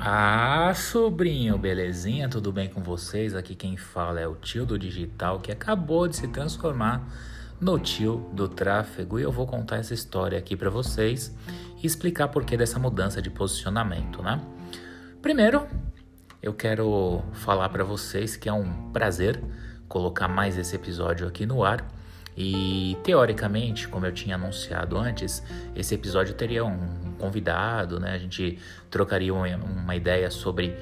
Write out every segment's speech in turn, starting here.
Ah, sobrinho, belezinha? Tudo bem com vocês? Aqui quem fala é o tio do digital que acabou de se transformar no tio do tráfego e eu vou contar essa história aqui para vocês e explicar por que dessa mudança de posicionamento, né? Primeiro, eu quero falar para vocês que é um prazer colocar mais esse episódio aqui no ar e teoricamente, como eu tinha anunciado antes, esse episódio teria um convidado, né? A gente trocaria uma ideia sobre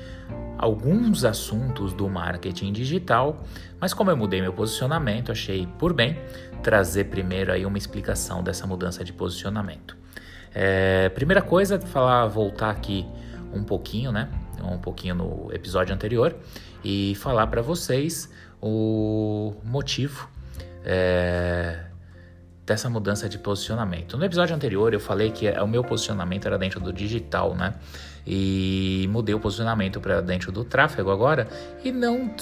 alguns assuntos do marketing digital, mas como eu mudei meu posicionamento, achei por bem trazer primeiro aí uma explicação dessa mudança de posicionamento. É, primeira coisa, falar, voltar aqui um pouquinho, né? Um pouquinho no episódio anterior e falar para vocês o motivo é, dessa mudança de posicionamento. No episódio anterior eu falei que o meu posicionamento era dentro do digital, né? E mudei o posicionamento para dentro do tráfego agora e não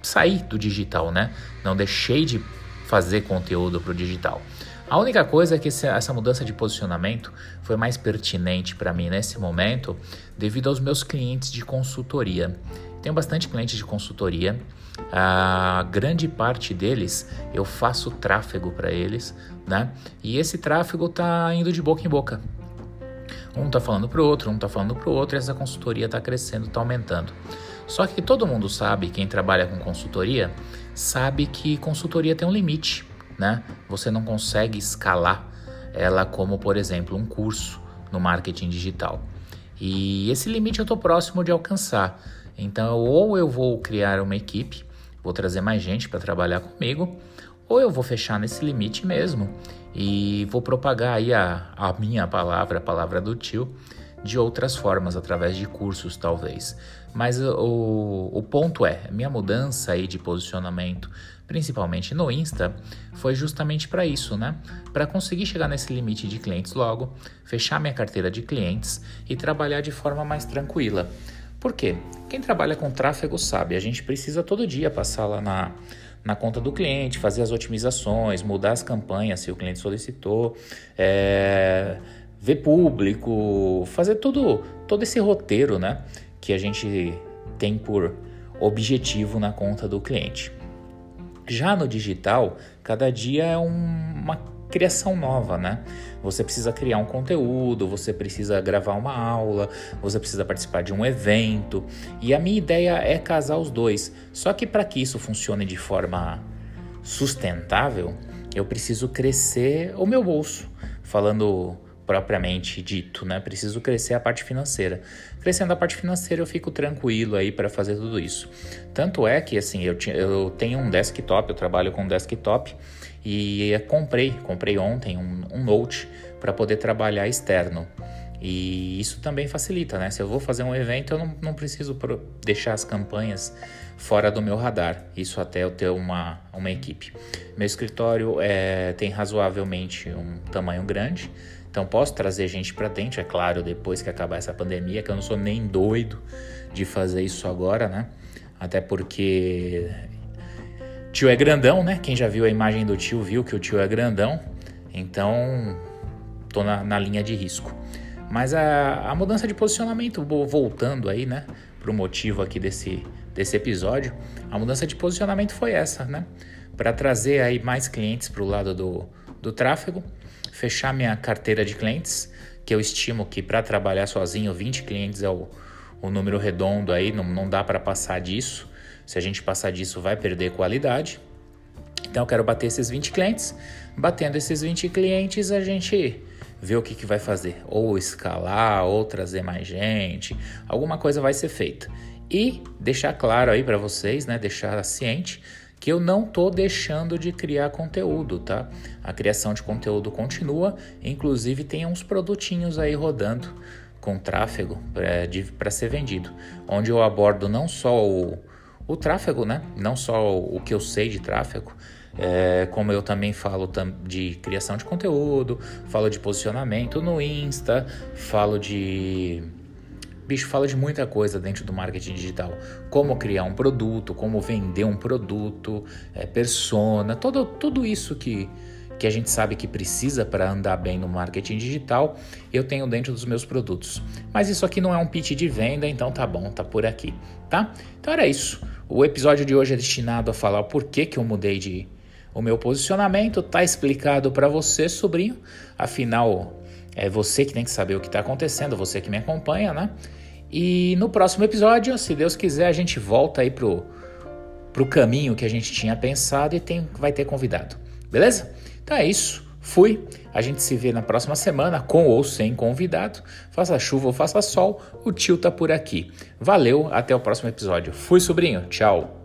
saí do digital, né? Não deixei de fazer conteúdo para o digital. A única coisa é que essa mudança de posicionamento foi mais pertinente para mim nesse momento devido aos meus clientes de consultoria. Tenho bastante clientes de consultoria. A grande parte deles eu faço tráfego para eles, né? E esse tráfego tá indo de boca em boca. Um tá falando pro outro, um tá falando pro outro, e essa consultoria tá crescendo, tá aumentando. Só que todo mundo sabe, quem trabalha com consultoria, sabe que consultoria tem um limite, né? Você não consegue escalar ela como, por exemplo, um curso no marketing digital. E esse limite eu estou próximo de alcançar. Então, ou eu vou criar uma equipe, vou trazer mais gente para trabalhar comigo, ou eu vou fechar nesse limite mesmo e vou propagar aí a, a minha palavra, a palavra do tio, de outras formas, através de cursos talvez. Mas o, o ponto é, minha mudança aí de posicionamento, principalmente no Insta, foi justamente para isso, né? Para conseguir chegar nesse limite de clientes logo, fechar minha carteira de clientes e trabalhar de forma mais tranquila. Por quê? Quem trabalha com tráfego sabe, a gente precisa todo dia passar lá na, na conta do cliente, fazer as otimizações, mudar as campanhas se o cliente solicitou, é, ver público, fazer todo, todo esse roteiro né, que a gente tem por objetivo na conta do cliente. Já no digital, cada dia é um, uma criação nova, né? Você precisa criar um conteúdo, você precisa gravar uma aula, você precisa participar de um evento. E a minha ideia é casar os dois. Só que para que isso funcione de forma sustentável, eu preciso crescer o meu bolso. Falando propriamente dito, né? Preciso crescer a parte financeira. Crescendo a parte financeira, eu fico tranquilo aí para fazer tudo isso. Tanto é que assim, eu, eu tenho um desktop, eu trabalho com um desktop e comprei, comprei ontem um, um Note para poder trabalhar externo. E isso também facilita, né? Se eu vou fazer um evento, eu não, não preciso deixar as campanhas fora do meu radar. Isso até eu ter uma, uma equipe. Meu escritório é, tem razoavelmente um tamanho grande, então posso trazer gente para dentro, é claro, depois que acabar essa pandemia, que eu não sou nem doido de fazer isso agora, né? Até porque Tio é grandão, né? Quem já viu a imagem do tio viu que o tio é grandão. Então, tô na, na linha de risco. Mas a, a, mudança de posicionamento, voltando aí, né? Pro motivo aqui desse, desse episódio, a mudança de posicionamento foi essa, né? Para trazer aí mais clientes pro lado do, do tráfego, fechar minha carteira de clientes, que eu estimo que para trabalhar sozinho 20 clientes é o, o número redondo aí, não, não dá para passar disso. Se a gente passar disso, vai perder qualidade. Então, eu quero bater esses 20 clientes. Batendo esses 20 clientes, a gente vê o que, que vai fazer. Ou escalar, ou trazer mais gente. Alguma coisa vai ser feita. E deixar claro aí para vocês, né? Deixar ciente que eu não tô deixando de criar conteúdo, tá? A criação de conteúdo continua, inclusive tem uns produtinhos aí rodando com tráfego para ser vendido, onde eu abordo não só o, o tráfego, né? Não só o que eu sei de tráfego, é, como eu também falo de criação de conteúdo, falo de posicionamento no Insta, falo de. Bicho, fala de muita coisa dentro do marketing digital. Como criar um produto, como vender um produto, é, persona, todo, tudo isso que, que a gente sabe que precisa para andar bem no marketing digital, eu tenho dentro dos meus produtos. Mas isso aqui não é um pitch de venda, então tá bom, tá por aqui, tá? Então era isso. O episódio de hoje é destinado a falar por que, que eu mudei de o meu posicionamento, tá explicado para você, sobrinho. Afinal, é você que tem que saber o que está acontecendo, você que me acompanha, né? E no próximo episódio, se Deus quiser, a gente volta aí pro, pro caminho que a gente tinha pensado e tem, vai ter convidado. Beleza? Então é isso. Fui. A gente se vê na próxima semana, com ou sem convidado. Faça chuva ou faça sol, o tio tá por aqui. Valeu, até o próximo episódio. Fui, sobrinho. Tchau.